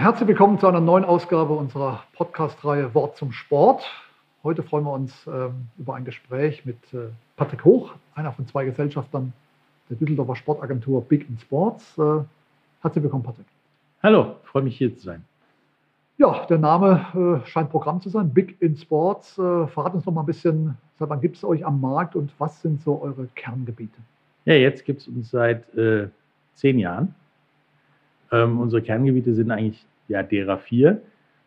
Herzlich willkommen zu einer neuen Ausgabe unserer Podcast-Reihe Wort zum Sport. Heute freuen wir uns ähm, über ein Gespräch mit äh, Patrick Hoch, einer von zwei Gesellschaftern der Düsseldorfer Sportagentur Big in Sports. Äh, herzlich willkommen, Patrick. Hallo, freue mich hier zu sein. Ja, der Name äh, scheint Programm zu sein, Big in Sports. Äh, verrat uns noch mal ein bisschen, seit wann gibt es euch am Markt und was sind so eure Kerngebiete? Ja, jetzt gibt es uns seit äh, zehn Jahren. Ähm, unsere Kerngebiete sind eigentlich ja, derer vier.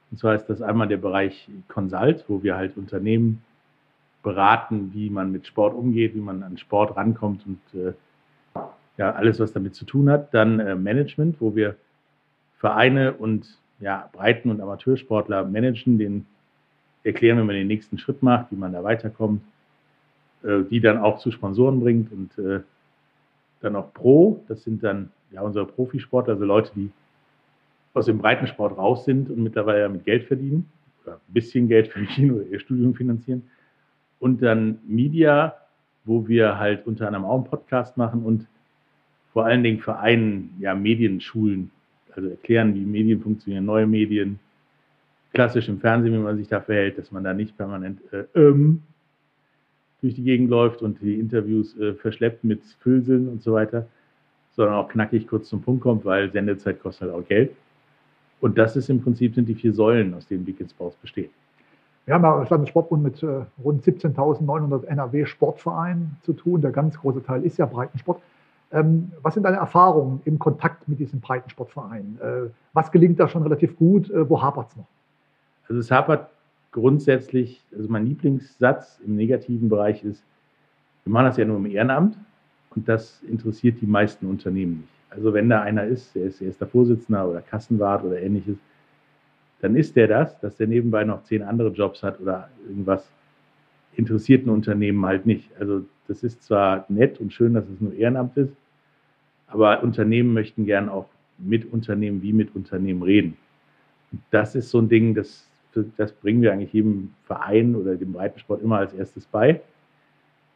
Und zwar ist das einmal der Bereich Consult, wo wir halt Unternehmen beraten, wie man mit Sport umgeht, wie man an Sport rankommt und äh, ja, alles, was damit zu tun hat. Dann äh, Management, wo wir Vereine und ja, Breiten- und Amateursportler managen, denen erklären, wie man den nächsten Schritt macht, wie man da weiterkommt, äh, die dann auch zu Sponsoren bringt und äh, dann auch Pro, das sind dann ja unsere Profisportler, also Leute, die aus dem Breitensport raus sind und mittlerweile mit Geld verdienen oder ein bisschen Geld verdienen oder ihr Studium finanzieren. Und dann Media, wo wir halt unter anderem auch einen Podcast machen und vor allen Dingen Vereinen, ja, Medienschulen, also erklären, wie Medien funktionieren, neue Medien, klassisch im Fernsehen, wie man sich da verhält, dass man da nicht permanent äh, ähm, durch die Gegend läuft und die Interviews äh, verschleppt mit Füllseln und so weiter, sondern auch knackig kurz zum Punkt kommt, weil Sendezeit kostet halt auch Geld. Und das ist im Prinzip sind die vier Säulen, aus denen Wickens Baus besteht. Wir haben ja als Landessportbund mit äh, rund 17.900 NRW-Sportvereinen zu tun. Der ganz große Teil ist ja Breitensport. Ähm, was sind deine Erfahrungen im Kontakt mit diesen Breitensportvereinen? Äh, was gelingt da schon relativ gut? Äh, wo hapert es noch? Also es hapert grundsätzlich, also mein Lieblingssatz im negativen Bereich ist, wir machen das ja nur im Ehrenamt und das interessiert die meisten Unternehmen nicht. Also wenn da einer ist, der ist erster Vorsitzender oder Kassenwart oder ähnliches, dann ist der das, dass der nebenbei noch zehn andere Jobs hat oder irgendwas, interessiert ein Unternehmen halt nicht. Also das ist zwar nett und schön, dass es nur Ehrenamt ist, aber Unternehmen möchten gern auch mit Unternehmen wie mit Unternehmen reden. Das ist so ein Ding, das, das bringen wir eigentlich jedem Verein oder dem Breitensport immer als erstes bei.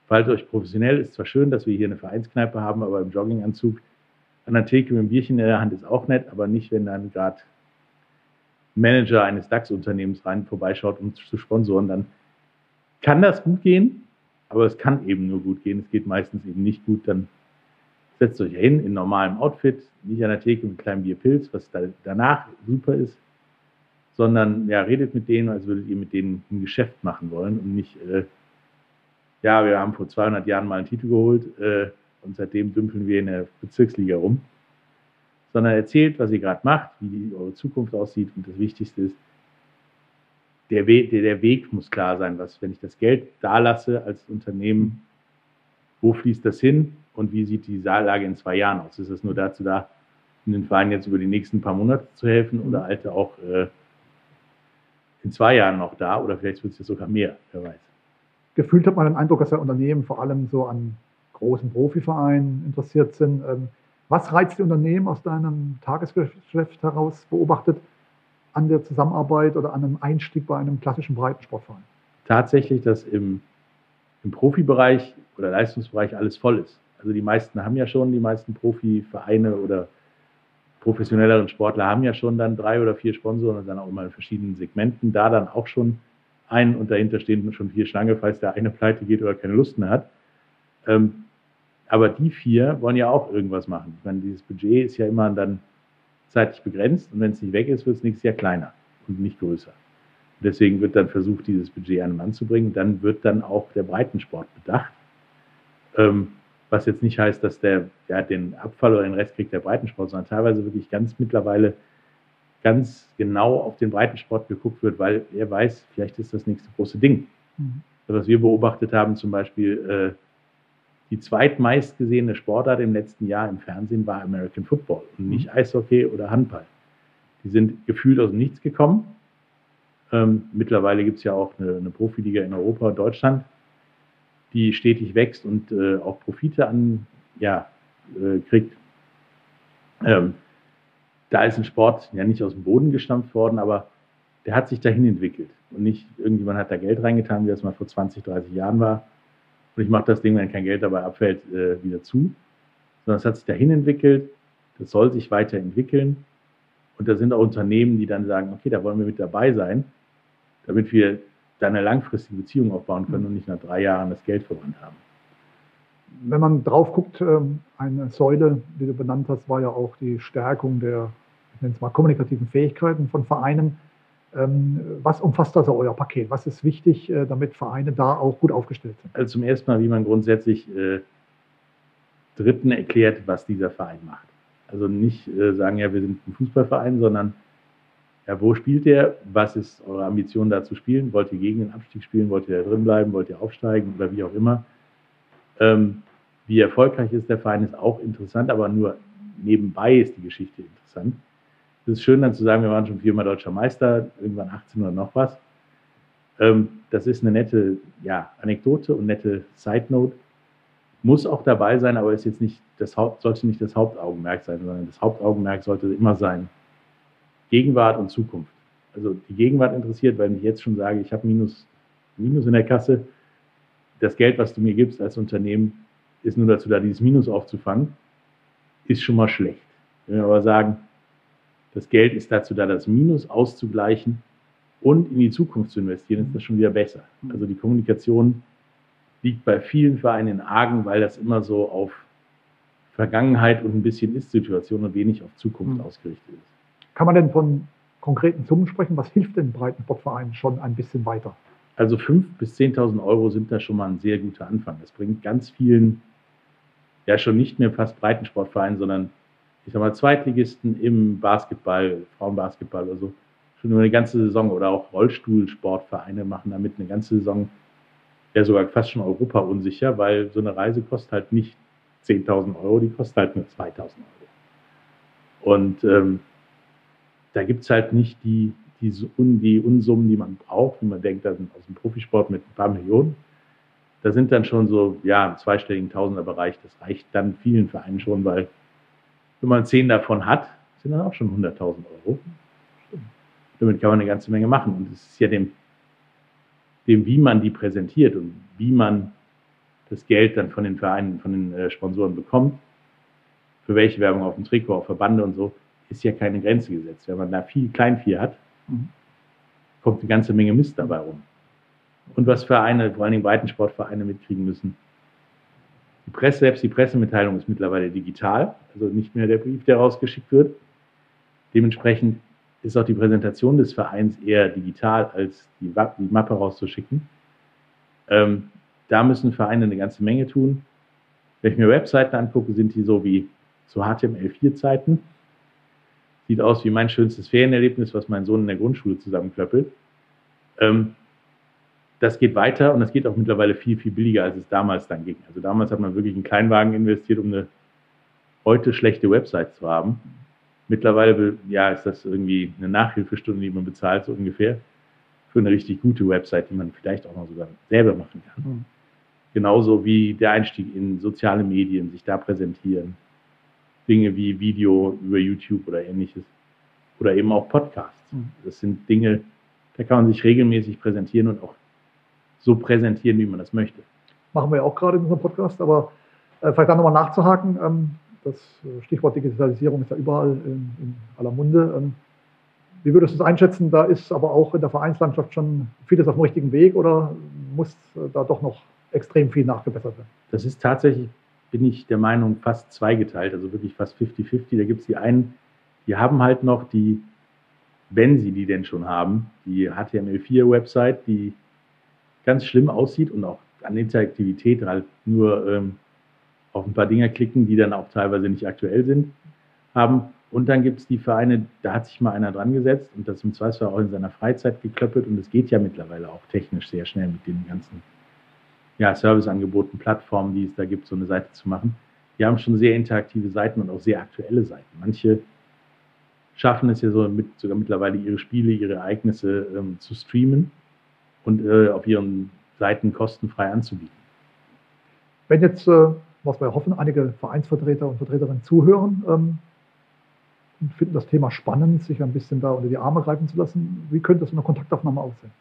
Verhaltet euch professionell, ist zwar schön, dass wir hier eine Vereinskneipe haben, aber im Jogginganzug an der Theke mit einem Bierchen in der Hand ist auch nett, aber nicht, wenn dann gerade Manager eines DAX-Unternehmens rein vorbeischaut, um zu sponsoren, dann kann das gut gehen, aber es kann eben nur gut gehen. Es geht meistens eben nicht gut. Dann setzt euch hin in normalem Outfit, nicht an der Theke mit kleinem Bierpilz, was da danach super ist, sondern ja, redet mit denen, als würdet ihr mit denen ein Geschäft machen wollen und nicht, äh, ja, wir haben vor 200 Jahren mal einen Titel geholt, äh, und seitdem dümpeln wir in der Bezirksliga rum, sondern erzählt, was ihr gerade macht, wie eure Zukunft aussieht und das Wichtigste ist, der Weg, der, der Weg muss klar sein, was, wenn ich das Geld da lasse als Unternehmen, wo fließt das hin und wie sieht die Saallage in zwei Jahren aus? Ist das nur dazu da, den Verein jetzt über die nächsten paar Monate zu helfen oder alte auch äh, in zwei Jahren noch da oder vielleicht wird es ja sogar mehr, wer weiß. Gefühlt hat man den Eindruck, dass der Unternehmen vor allem so an großen Profivereinen interessiert sind. Ähm, was reizt die Unternehmen aus deinem Tagesgeschäft heraus beobachtet an der Zusammenarbeit oder an einem Einstieg bei einem klassischen Breitensportverein? Tatsächlich, dass im, im Profibereich oder Leistungsbereich alles voll ist. Also die meisten haben ja schon, die meisten Profivereine oder professionelleren Sportler haben ja schon dann drei oder vier Sponsoren und dann auch immer in verschiedenen Segmenten. Da dann auch schon einen und dahinter stehen schon vier Schlange, falls der eine pleite geht oder keine Lust mehr hat. Ähm, aber die vier wollen ja auch irgendwas machen. Ich meine, dieses Budget ist ja immer dann zeitlich begrenzt und wenn es nicht weg ist, wird es nächstes Jahr kleiner und nicht größer. Und deswegen wird dann versucht, dieses Budget einem anzubringen. Dann wird dann auch der Breitensport bedacht. Ähm, was jetzt nicht heißt, dass der ja, den Abfall oder den Rest kriegt der Breitensport, sondern teilweise wirklich ganz mittlerweile ganz genau auf den Breitensport geguckt wird, weil er weiß, vielleicht ist das nächste große Ding. Mhm. Was wir beobachtet haben, zum Beispiel, äh, die zweitmeist gesehene Sportart im letzten Jahr im Fernsehen war American Football und nicht mhm. Eishockey oder Handball. Die sind gefühlt aus dem Nichts gekommen. Ähm, mittlerweile gibt es ja auch eine, eine, Profiliga in Europa Deutschland, die stetig wächst und äh, auch Profite an, ja, äh, kriegt. Ähm, da ist ein Sport ja nicht aus dem Boden gestampft worden, aber der hat sich dahin entwickelt. Und nicht irgendjemand hat da Geld reingetan, wie das mal vor 20, 30 Jahren war. Und ich mache das Ding, wenn kein Geld dabei abfällt, äh, wieder zu. Sondern es hat sich dahin entwickelt. Das soll sich weiterentwickeln. Und da sind auch Unternehmen, die dann sagen, okay, da wollen wir mit dabei sein, damit wir da eine langfristige Beziehung aufbauen können und nicht nach drei Jahren das Geld verbrannt haben. Wenn man drauf guckt, ähm, eine Säule, die du benannt hast, war ja auch die Stärkung der, ich nenne es mal, kommunikativen Fähigkeiten von Vereinen. Ähm, was umfasst also euer Paket? Was ist wichtig, äh, damit Vereine da auch gut aufgestellt sind? Also zum ersten Mal, wie man grundsätzlich äh, Dritten erklärt, was dieser Verein macht. Also nicht äh, sagen, ja, wir sind ein Fußballverein, sondern ja, wo spielt der? Was ist eure Ambition da zu spielen? Wollt ihr gegen den Abstieg spielen? Wollt ihr da drin bleiben? Wollt ihr aufsteigen oder wie auch immer? Ähm, wie erfolgreich ist der Verein, ist auch interessant, aber nur nebenbei ist die Geschichte interessant. Es ist schön dann zu sagen, wir waren schon viermal deutscher Meister, irgendwann 18 oder noch was. Ähm, das ist eine nette ja, Anekdote und nette Side Note. Muss auch dabei sein, aber ist jetzt nicht das Haupt, sollte nicht das Hauptaugenmerk sein, sondern das Hauptaugenmerk sollte immer sein Gegenwart und Zukunft. Also die Gegenwart interessiert, weil ich jetzt schon sage, ich habe Minus, Minus in der Kasse. Das Geld, was du mir gibst als Unternehmen, ist nur dazu da, dieses Minus aufzufangen, ist schon mal schlecht. Wenn wir aber sagen, das Geld ist dazu da, das Minus auszugleichen und in die Zukunft zu investieren, ist das schon wieder besser. Also die Kommunikation liegt bei vielen Vereinen in Argen, weil das immer so auf Vergangenheit und ein bisschen Ist-Situation und wenig auf Zukunft mhm. ausgerichtet ist. Kann man denn von konkreten Summen sprechen? Was hilft den Breitensportvereinen schon ein bisschen weiter? Also 5.000 bis 10.000 Euro sind da schon mal ein sehr guter Anfang. Das bringt ganz vielen, ja schon nicht mehr fast Breitensportvereinen, sondern ich sag mal, Zweitligisten im Basketball, Frauenbasketball oder so, schon über eine ganze Saison oder auch Rollstuhlsportvereine machen damit eine ganze Saison, ja sogar fast schon Europa unsicher, weil so eine Reise kostet halt nicht 10.000 Euro, die kostet halt nur 2.000 Euro. Und ähm, da gibt es halt nicht die, die, die Unsummen, die man braucht, wenn man denkt, da aus dem Profisport mit ein paar Millionen. Da sind dann schon so, ja, im zweistelligen Tausenderbereich. Das reicht dann vielen Vereinen schon, weil wenn man zehn davon hat, sind dann auch schon 100.000 Euro. Damit kann man eine ganze Menge machen. Und es ist ja dem, dem, wie man die präsentiert und wie man das Geld dann von den Vereinen, von den äh, Sponsoren bekommt, für welche Werbung auf dem Trikot, auf Verbande und so, ist ja keine Grenze gesetzt. Wenn man da viel Kleinvieh hat, mhm. kommt eine ganze Menge Mist dabei rum. Und was Vereine, vor allen Dingen Breitensportvereine mitkriegen müssen, die Presse, selbst die Pressemitteilung ist mittlerweile digital, also nicht mehr der Brief, der rausgeschickt wird. Dementsprechend ist auch die Präsentation des Vereins eher digital, als die, die Mappe rauszuschicken. Ähm, da müssen Vereine eine ganze Menge tun. Wenn ich mir Webseiten angucke, sind die so wie so HTML4-Zeiten. Sieht aus wie mein schönstes Ferienerlebnis, was mein Sohn in der Grundschule zusammenklöppelt. Ähm, das geht weiter und das geht auch mittlerweile viel, viel billiger, als es damals dann ging. Also damals hat man wirklich einen Kleinwagen investiert, um eine heute schlechte Website zu haben. Mittlerweile ja, ist das irgendwie eine Nachhilfestunde, die man bezahlt, so ungefähr, für eine richtig gute Website, die man vielleicht auch noch sogar selber machen kann. Mhm. Genauso wie der Einstieg in soziale Medien, sich da präsentieren. Dinge wie Video über YouTube oder ähnliches. Oder eben auch Podcasts. Mhm. Das sind Dinge, da kann man sich regelmäßig präsentieren und auch so präsentieren, wie man das möchte. Machen wir ja auch gerade in unserem Podcast, aber äh, vielleicht da nochmal nachzuhaken. Ähm, das äh, Stichwort Digitalisierung ist ja überall in, in aller Munde. Ähm, wie würdest du es einschätzen? Da ist aber auch in der Vereinslandschaft schon vieles auf dem richtigen Weg oder muss äh, da doch noch extrem viel nachgebessert werden? Das ist tatsächlich, bin ich der Meinung, fast zweigeteilt, also wirklich fast 50-50. Da gibt es die einen, die haben halt noch die, wenn sie die denn schon haben, die HTML4-Website, die ganz schlimm aussieht und auch an Interaktivität halt nur ähm, auf ein paar Dinger klicken, die dann auch teilweise nicht aktuell sind, haben. Und dann gibt es die Vereine, da hat sich mal einer dran gesetzt und das im Zweifelsfall auch in seiner Freizeit geklöppelt und es geht ja mittlerweile auch technisch sehr schnell mit den ganzen ja, Serviceangeboten, Plattformen, die es da gibt, so eine Seite zu machen. Die haben schon sehr interaktive Seiten und auch sehr aktuelle Seiten. Manche schaffen es ja so mit, sogar mittlerweile ihre Spiele, ihre Ereignisse ähm, zu streamen und äh, auf ihren Seiten kostenfrei anzubieten. Wenn jetzt, äh, was wir hoffen, einige Vereinsvertreter und Vertreterinnen zuhören, ähm, und finden das Thema spannend, sich ein bisschen da unter die Arme greifen zu lassen. Wie könnte so eine Kontaktaufnahme aussehen?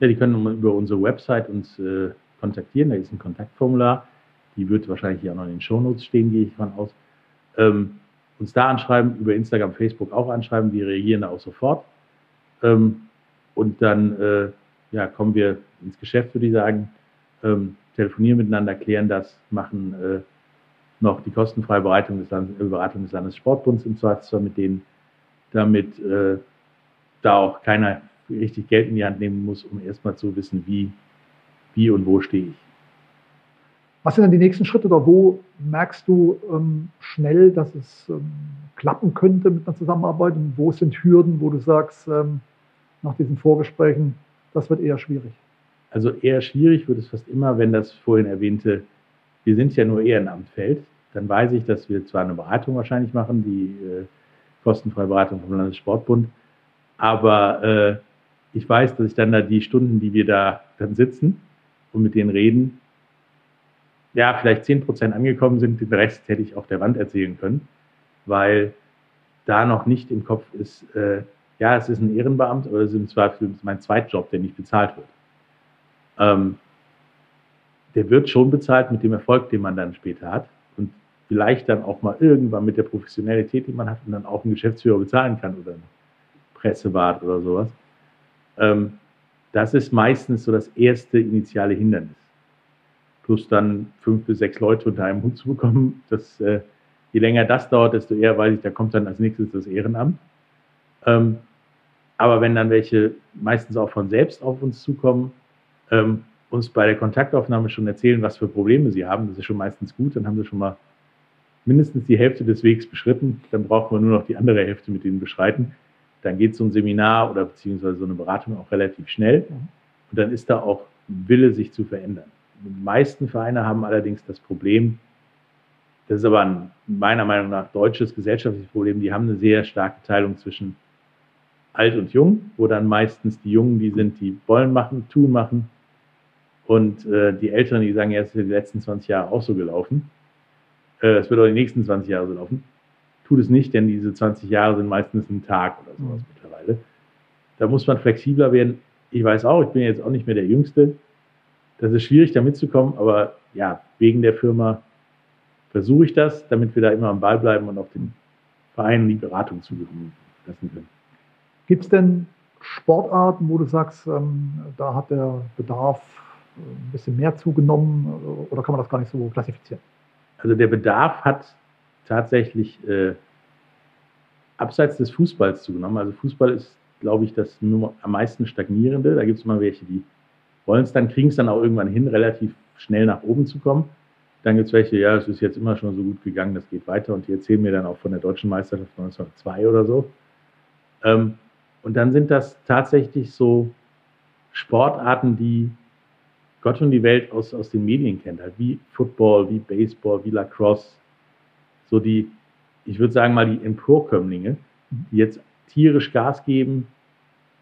Ja, die können über unsere Website uns äh, kontaktieren. Da ist ein Kontaktformular. Die wird wahrscheinlich hier auch noch in den Shownotes stehen, gehe ich von aus. Ähm, uns da anschreiben, über Instagram, Facebook auch anschreiben. Wir reagieren da auch sofort. Ähm, und dann äh, ja, kommen wir ins Geschäft, würde ich sagen. Ähm, telefonieren miteinander, klären das, machen äh, noch die kostenfreie Beratung des, Landes, äh, Beratung des Landessportbunds im Zweifelsfall mit denen, damit äh, da auch keiner richtig Geld in die Hand nehmen muss, um erstmal zu wissen, wie, wie und wo stehe ich. Was sind dann die nächsten Schritte oder wo merkst du ähm, schnell, dass es ähm, klappen könnte mit einer Zusammenarbeit und wo sind Hürden, wo du sagst, ähm, nach diesen Vorgesprächen, das wird eher schwierig? Also eher schwierig wird es fast immer, wenn das vorhin erwähnte, wir sind ja nur Ehrenamt fällt. Dann weiß ich, dass wir zwar eine Beratung wahrscheinlich machen, die äh, kostenfreie Beratung vom Landessportbund, aber äh, ich weiß, dass ich dann da die Stunden, die wir da dann sitzen und mit denen reden, ja, vielleicht 10% angekommen sind, den Rest hätte ich auf der Wand erzählen können, weil da noch nicht im Kopf ist, äh, ja, es ist ein Ehrenbeamt, aber es ist im Zweifel mein Zweitjob, der nicht bezahlt wird. Ähm, der wird schon bezahlt mit dem Erfolg, den man dann später hat und vielleicht dann auch mal irgendwann mit der Professionalität, die man hat und dann auch einen Geschäftsführer bezahlen kann oder einen Pressewart oder sowas. Ähm, das ist meistens so das erste initiale Hindernis plus dann fünf bis sechs Leute unter einem Hut zu bekommen. Das, äh, je länger das dauert, desto eher weiß ich, da kommt dann als nächstes das Ehrenamt. Ähm, aber wenn dann welche meistens auch von selbst auf uns zukommen, ähm, uns bei der Kontaktaufnahme schon erzählen, was für Probleme sie haben, das ist schon meistens gut, dann haben sie schon mal mindestens die Hälfte des Wegs beschritten, dann brauchen wir nur noch die andere Hälfte mit ihnen beschreiten. Dann geht so ein Seminar oder beziehungsweise so eine Beratung auch relativ schnell und dann ist da auch Wille, sich zu verändern. Die meisten Vereine haben allerdings das Problem, das ist aber ein, meiner Meinung nach deutsches gesellschaftliches Problem, die haben eine sehr starke Teilung zwischen alt und jung, wo dann meistens die Jungen, die sind, die wollen machen, tun machen und äh, die Älteren, die sagen, ja, es ist die letzten 20 Jahre auch so gelaufen. Äh, es wird auch die nächsten 20 Jahre so laufen. Tut es nicht, denn diese 20 Jahre sind meistens ein Tag oder sowas mhm. mittlerweile. Da muss man flexibler werden. Ich weiß auch, ich bin jetzt auch nicht mehr der Jüngste. Das ist schwierig, da mitzukommen, aber ja, wegen der Firma versuche ich das, damit wir da immer am Ball bleiben und auch den Vereinen die Beratung zugewinnen lassen können. Gibt es denn Sportarten, wo du sagst, ähm, da hat der Bedarf äh, ein bisschen mehr zugenommen äh, oder kann man das gar nicht so klassifizieren? Also der Bedarf hat tatsächlich äh, abseits des Fußballs zugenommen. Also Fußball ist, glaube ich, das am meisten stagnierende. Da gibt es immer welche, die wollen es dann, kriegen es dann auch irgendwann hin, relativ schnell nach oben zu kommen. Dann gibt es welche, ja, es ist jetzt immer schon so gut gegangen, das geht weiter und die erzählen mir dann auch von der deutschen Meisterschaft 1902 oder so. Ähm, und dann sind das tatsächlich so Sportarten, die Gott und die Welt aus, aus den Medien kennt, halt wie Football, wie Baseball, wie Lacrosse. So die, ich würde sagen mal die Emporkömmlinge, die jetzt tierisch Gas geben,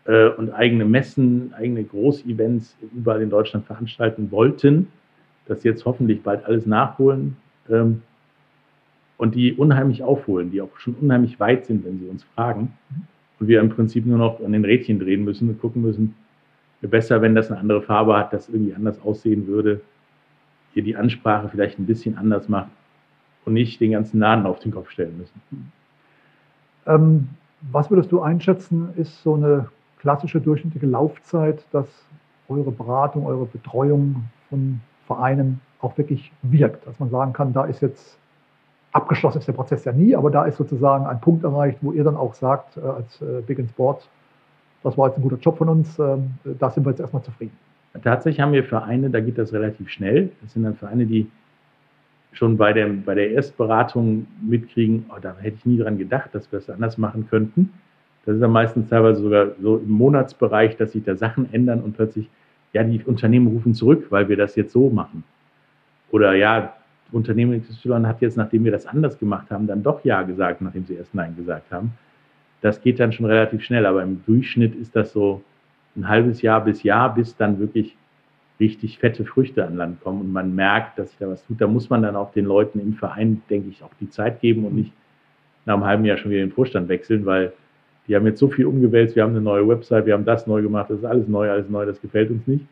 äh, und eigene Messen, eigene Großevents überall in Deutschland veranstalten wollten, das jetzt hoffentlich bald alles nachholen ähm, und die unheimlich aufholen, die auch schon unheimlich weit sind, wenn sie uns fragen. Und wir im Prinzip nur noch an den Rädchen drehen müssen und gucken müssen, besser, wenn das eine andere Farbe hat, das irgendwie anders aussehen würde, hier die Ansprache vielleicht ein bisschen anders macht und nicht den ganzen Laden auf den Kopf stellen müssen. Ähm, was würdest du einschätzen, ist so eine klassische durchschnittliche Laufzeit, dass eure Beratung, eure Betreuung von Vereinen auch wirklich wirkt. Dass man sagen kann, da ist jetzt abgeschlossen ist der Prozess ja nie, aber da ist sozusagen ein Punkt erreicht, wo ihr dann auch sagt, äh, als äh, Big in Sport, das war jetzt ein guter Job von uns, ähm, da sind wir jetzt erstmal zufrieden. Tatsächlich haben wir Vereine, da geht das relativ schnell. Das sind dann Vereine, die schon bei, dem, bei der Erstberatung mitkriegen, oh, da hätte ich nie dran gedacht, dass wir es anders machen könnten. Das ist dann meistens teilweise sogar so im Monatsbereich, dass sich da Sachen ändern und plötzlich, ja, die Unternehmen rufen zurück, weil wir das jetzt so machen. Oder ja, Unternehmen XY hat jetzt, nachdem wir das anders gemacht haben, dann doch Ja gesagt, nachdem sie erst Nein gesagt haben. Das geht dann schon relativ schnell, aber im Durchschnitt ist das so ein halbes Jahr bis Jahr, bis dann wirklich richtig fette Früchte an Land kommen und man merkt, dass sich da was tut. Da muss man dann auch den Leuten im Verein, denke ich, auch die Zeit geben und nicht nach einem halben Jahr schon wieder den Vorstand wechseln, weil die haben jetzt so viel umgewälzt, wir haben eine neue Website, wir haben das neu gemacht, das ist alles neu, alles neu, das gefällt uns nicht.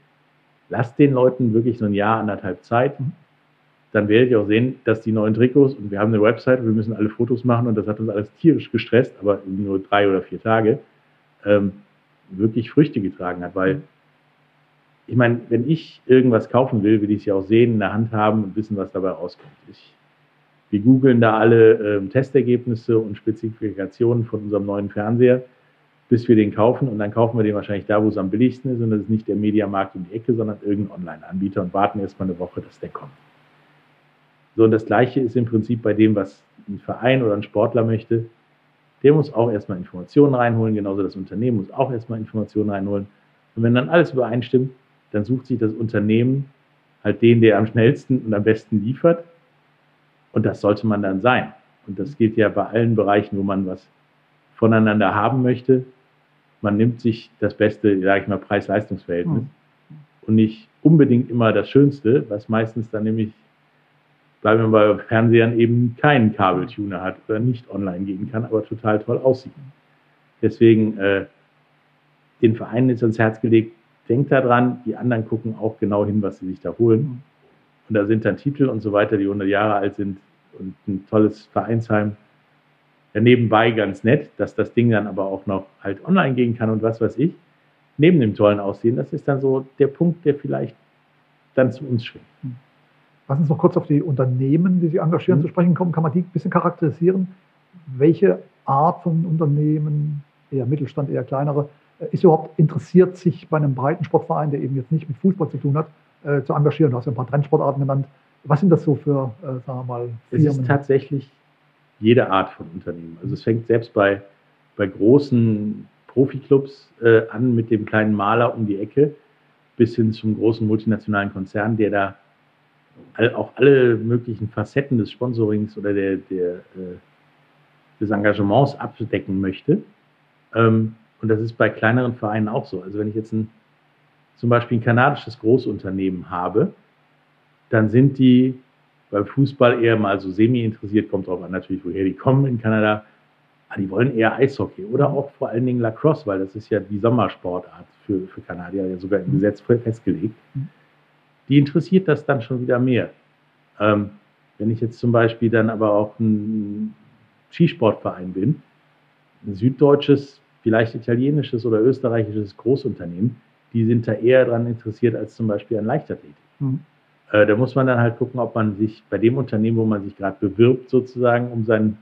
Lasst den Leuten wirklich so ein Jahr, anderthalb Zeit. Dann werdet ihr auch sehen, dass die neuen Trikots, und wir haben eine Website, wir müssen alle Fotos machen und das hat uns alles tierisch gestresst, aber nur drei oder vier Tage, ähm, wirklich Früchte getragen hat, weil ich meine, wenn ich irgendwas kaufen will, will ich es ja auch sehen, in der Hand haben und wissen, was dabei rauskommt. Ich wir googeln da alle ähm, Testergebnisse und Spezifikationen von unserem neuen Fernseher, bis wir den kaufen. Und dann kaufen wir den wahrscheinlich da, wo es am billigsten ist. Und das ist nicht der Mediamarkt um die Ecke, sondern irgendein Online-Anbieter und warten erstmal eine Woche, dass der kommt. So, und das Gleiche ist im Prinzip bei dem, was ein Verein oder ein Sportler möchte. Der muss auch erstmal Informationen reinholen, genauso das Unternehmen muss auch erstmal Informationen reinholen. Und wenn dann alles übereinstimmt, dann sucht sich das Unternehmen halt den, der am schnellsten und am besten liefert und das sollte man dann sein. Und das gilt ja bei allen Bereichen, wo man was voneinander haben möchte. Man nimmt sich das beste, sage ich mal, Preis-Leistungs-Verhältnis mhm. und nicht unbedingt immer das Schönste, was meistens dann nämlich, bleiben wir bei Fernsehern, eben keinen Kabeltuner hat oder nicht online gehen kann, aber total toll aussieht. Deswegen äh, den Vereinen ist ans Herz gelegt, denkt daran, die anderen gucken auch genau hin, was sie sich da holen. Und da sind dann Titel und so weiter, die 100 Jahre alt sind und ein tolles Vereinsheim. Ja, nebenbei ganz nett, dass das Ding dann aber auch noch halt online gehen kann und was weiß ich. Neben dem tollen Aussehen, das ist dann so der Punkt, der vielleicht dann zu uns schwingt. Lass uns noch kurz auf die Unternehmen, die Sie engagieren, mhm. zu sprechen kommen. Kann man die ein bisschen charakterisieren? Welche Art von Unternehmen, eher Mittelstand, eher kleinere, ist überhaupt interessiert, sich bei einem breiten Sportverein, der eben jetzt nicht mit Fußball zu tun hat, äh, zu engagieren. Du hast ja ein paar Trendsportarten genannt. Was sind das so für, äh, sagen wir mal, Firmen? Es ist tatsächlich jede Art von Unternehmen. Also es fängt selbst bei, bei großen Profiklubs äh, an mit dem kleinen Maler um die Ecke bis hin zum großen multinationalen Konzern, der da all, auch alle möglichen Facetten des Sponsorings oder der, der, äh, des Engagements abdecken möchte. Ähm, und das ist bei kleineren Vereinen auch so. Also wenn ich jetzt ein zum Beispiel ein kanadisches Großunternehmen habe, dann sind die beim Fußball eher mal so semi interessiert, kommt drauf an natürlich, woher die kommen in Kanada. Aber die wollen eher Eishockey oder auch vor allen Dingen Lacrosse, weil das ist ja die Sommersportart für, für Kanadier, ja sogar im Gesetz festgelegt. Die interessiert das dann schon wieder mehr. Ähm, wenn ich jetzt zum Beispiel dann aber auch ein Skisportverein bin, ein süddeutsches, vielleicht italienisches oder österreichisches Großunternehmen, die sind da eher daran interessiert als zum Beispiel an Leichtathletik. Mhm. Äh, da muss man dann halt gucken, ob man sich bei dem Unternehmen, wo man sich gerade bewirbt, sozusagen um seinen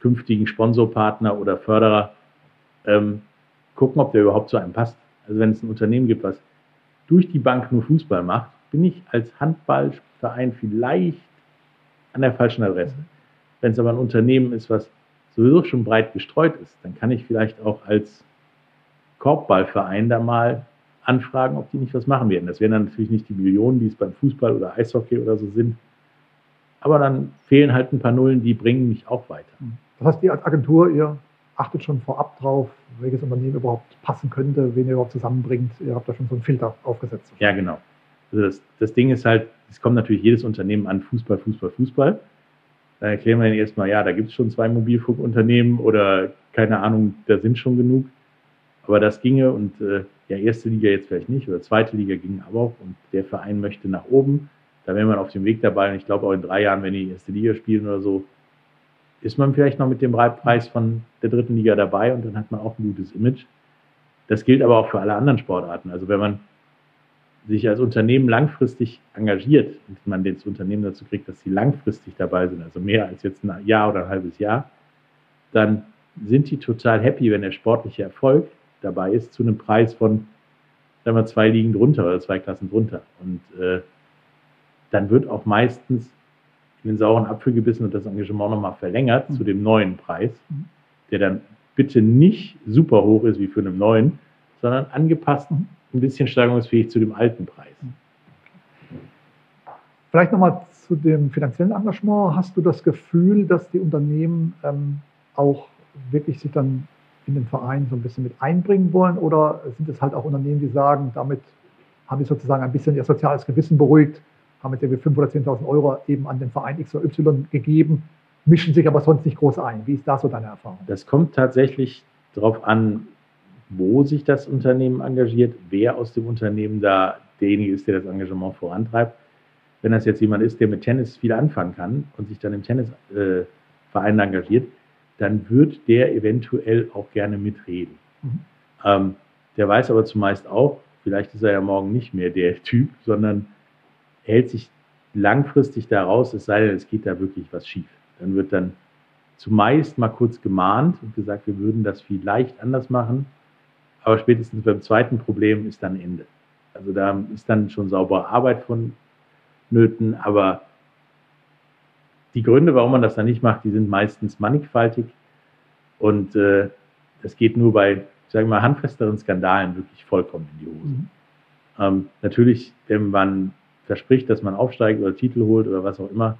künftigen Sponsorpartner oder Förderer, ähm, gucken, ob der überhaupt zu einem passt. Also wenn es ein Unternehmen gibt, was durch die Bank nur Fußball macht, bin ich als Handballverein vielleicht an der falschen Adresse. Wenn es aber ein Unternehmen ist, was sowieso schon breit gestreut ist, dann kann ich vielleicht auch als Korbballverein da mal anfragen, ob die nicht was machen werden. Das wären dann natürlich nicht die Millionen, die es beim Fußball oder Eishockey oder so sind. Aber dann fehlen halt ein paar Nullen, die bringen mich auch weiter. Das heißt, ihr als Agentur, ihr achtet schon vorab drauf, welches Unternehmen überhaupt passen könnte, wen ihr überhaupt zusammenbringt. Ihr habt da schon so einen Filter aufgesetzt. Ja, genau. Also das, das Ding ist halt, es kommt natürlich jedes Unternehmen an Fußball, Fußball, Fußball. Dann erklären wir ihnen erstmal, ja, da gibt es schon zwei Mobilfunkunternehmen oder keine Ahnung, da sind schon genug. Aber das ginge und äh, ja, erste Liga jetzt vielleicht nicht oder zweite Liga ging aber auch und der Verein möchte nach oben. Da wäre man auf dem Weg dabei und ich glaube auch in drei Jahren, wenn die erste Liga spielen oder so, ist man vielleicht noch mit dem Preis von der dritten Liga dabei und dann hat man auch ein gutes Image. Das gilt aber auch für alle anderen Sportarten. Also wenn man sich als Unternehmen langfristig engagiert und man das Unternehmen dazu kriegt, dass sie langfristig dabei sind, also mehr als jetzt ein Jahr oder ein halbes Jahr, dann sind die total happy, wenn der sportliche Erfolg dabei ist, zu einem Preis von, sagen wir, zwei Ligen drunter oder zwei Klassen drunter. Und äh, dann wird auch meistens in den sauren Apfel gebissen und das Engagement nochmal verlängert mhm. zu dem neuen Preis, mhm. der dann bitte nicht super hoch ist wie für einen neuen, sondern angepasst, ein bisschen steigerungsfähig zu dem alten Preis. Mhm. Vielleicht nochmal zu dem finanziellen Engagement. Hast du das Gefühl, dass die Unternehmen ähm, auch wirklich sich dann in den Verein so ein bisschen mit einbringen wollen? Oder sind es halt auch Unternehmen, die sagen, damit haben sie sozusagen ein bisschen ihr soziales Gewissen beruhigt, haben jetzt irgendwie 5.000 oder 10.000 Euro eben an den Verein X oder Y gegeben mischen sich aber sonst nicht groß ein. Wie ist da so deine Erfahrung? Das kommt tatsächlich darauf an, wo sich das Unternehmen engagiert, wer aus dem Unternehmen da derjenige ist, der das Engagement vorantreibt. Wenn das jetzt jemand ist, der mit Tennis viel anfangen kann und sich dann im Tennisverein äh, engagiert, dann wird der eventuell auch gerne mitreden. Mhm. Ähm, der weiß aber zumeist auch, vielleicht ist er ja morgen nicht mehr der Typ, sondern hält sich langfristig da raus, es sei denn, es geht da wirklich was schief. Dann wird dann zumeist mal kurz gemahnt und gesagt, wir würden das vielleicht anders machen. Aber spätestens beim zweiten Problem ist dann Ende. Also da ist dann schon saubere Arbeit von Nöten, aber die Gründe, warum man das dann nicht macht, die sind meistens mannigfaltig und äh, das geht nur bei, sagen wir mal, handfesteren Skandalen wirklich vollkommen in die Hose. Mhm. Ähm, natürlich, wenn man verspricht, dass man aufsteigt oder Titel holt oder was auch immer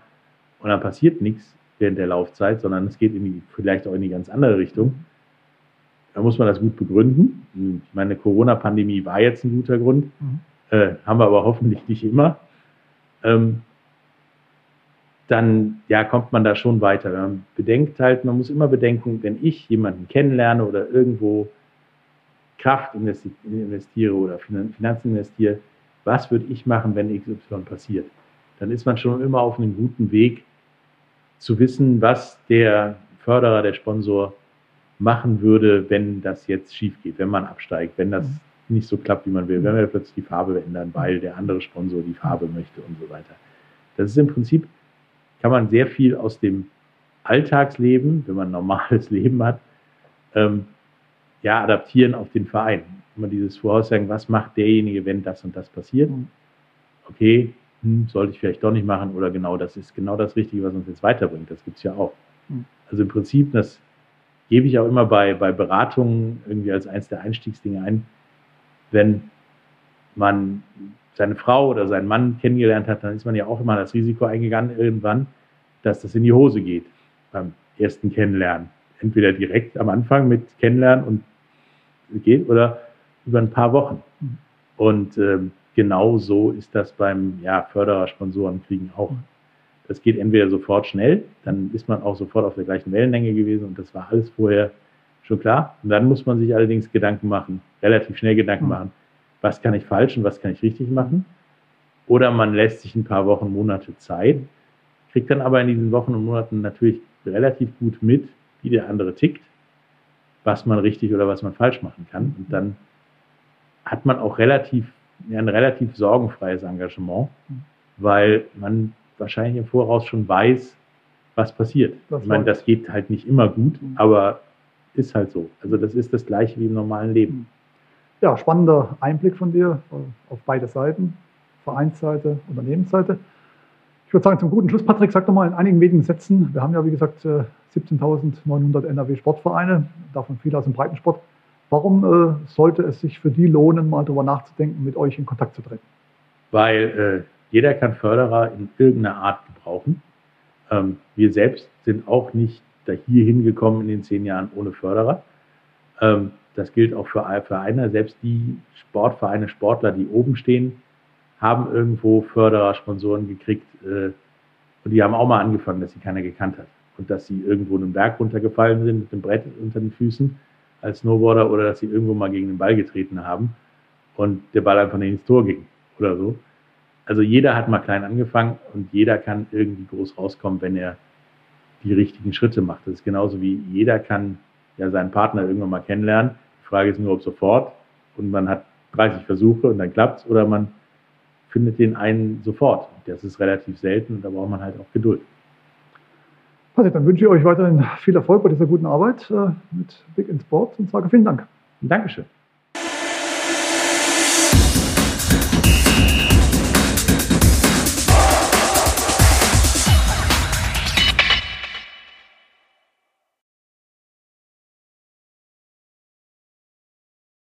und dann passiert nichts während der Laufzeit, sondern es geht in die, vielleicht auch in die ganz andere Richtung, da muss man das gut begründen. Ich meine, Corona-Pandemie war jetzt ein guter Grund, mhm. äh, haben wir aber hoffentlich nicht immer. Ähm, dann ja, kommt man da schon weiter. Wenn man bedenkt halt, man muss immer bedenken, wenn ich jemanden kennenlerne oder irgendwo Kraft investiere oder Finanzen investiere, was würde ich machen, wenn XY passiert? Dann ist man schon immer auf einem guten Weg zu wissen, was der Förderer, der Sponsor machen würde, wenn das jetzt schief geht, wenn man absteigt, wenn das mhm. nicht so klappt, wie man will, wenn wir plötzlich die Farbe ändern, weil der andere Sponsor die Farbe möchte und so weiter. Das ist im Prinzip, kann man sehr viel aus dem Alltagsleben, wenn man ein normales Leben hat, ähm, ja, adaptieren auf den Verein. Immer dieses Voraussagen, was macht derjenige, wenn das und das passiert? Mhm. Okay, hm, sollte ich vielleicht doch nicht machen oder genau das ist genau das Richtige, was uns jetzt weiterbringt. Das gibt es ja auch. Mhm. Also im Prinzip, das gebe ich auch immer bei, bei Beratungen irgendwie als eins der Einstiegsdinge ein, wenn man seine Frau oder seinen Mann kennengelernt hat, dann ist man ja auch immer das Risiko eingegangen irgendwann, dass das in die Hose geht beim ersten Kennenlernen. Entweder direkt am Anfang mit Kennenlernen und geht oder über ein paar Wochen. Mhm. Und ähm, genau so ist das beim ja, Förderer, Sponsoren kriegen auch. Das geht entweder sofort schnell, dann ist man auch sofort auf der gleichen Wellenlänge gewesen und das war alles vorher schon klar. Und dann muss man sich allerdings Gedanken machen, relativ schnell Gedanken mhm. machen, was kann ich falsch und was kann ich richtig machen. Oder man lässt sich ein paar Wochen, Monate Zeit, kriegt dann aber in diesen Wochen und Monaten natürlich relativ gut mit, wie der andere tickt, was man richtig oder was man falsch machen kann. Und dann hat man auch relativ, ja, ein relativ sorgenfreies Engagement, weil man wahrscheinlich im Voraus schon weiß, was passiert. Das ich meine, das geht halt nicht immer gut, mhm. aber ist halt so. Also das ist das gleiche wie im normalen Leben. Mhm. Ja, spannender Einblick von dir auf beide Seiten, Vereinsseite, Unternehmensseite. Ich würde sagen, zum guten Schluss, Patrick, sag doch mal in einigen wenigen Sätzen. Wir haben ja, wie gesagt, 17.900 NRW Sportvereine, davon viele aus dem Breitensport. Warum äh, sollte es sich für die lohnen, mal darüber nachzudenken, mit euch in Kontakt zu treten? Weil äh, jeder kann Förderer in irgendeiner Art gebrauchen. Ähm, wir selbst sind auch nicht da hier hingekommen in den zehn Jahren ohne Förderer. Ähm, das gilt auch für Vereine. Selbst die Sportvereine, Sportler, die oben stehen, haben irgendwo Förderer, Sponsoren gekriegt. Äh, und die haben auch mal angefangen, dass sie keiner gekannt hat. Und dass sie irgendwo einen Berg runtergefallen sind mit dem Brett unter den Füßen als Snowboarder oder dass sie irgendwo mal gegen den Ball getreten haben und der Ball einfach nicht ins Tor ging oder so. Also jeder hat mal klein angefangen und jeder kann irgendwie groß rauskommen, wenn er die richtigen Schritte macht. Das ist genauso wie jeder kann ja seinen Partner irgendwann mal kennenlernen. Die Frage ist nur, ob sofort und man hat 30 Versuche und dann klappt es oder man findet den einen sofort. Das ist relativ selten und da braucht man halt auch Geduld. Also, dann wünsche ich euch weiterhin viel Erfolg bei dieser guten Arbeit äh, mit Big in Sport und sage vielen Dank. Dankeschön.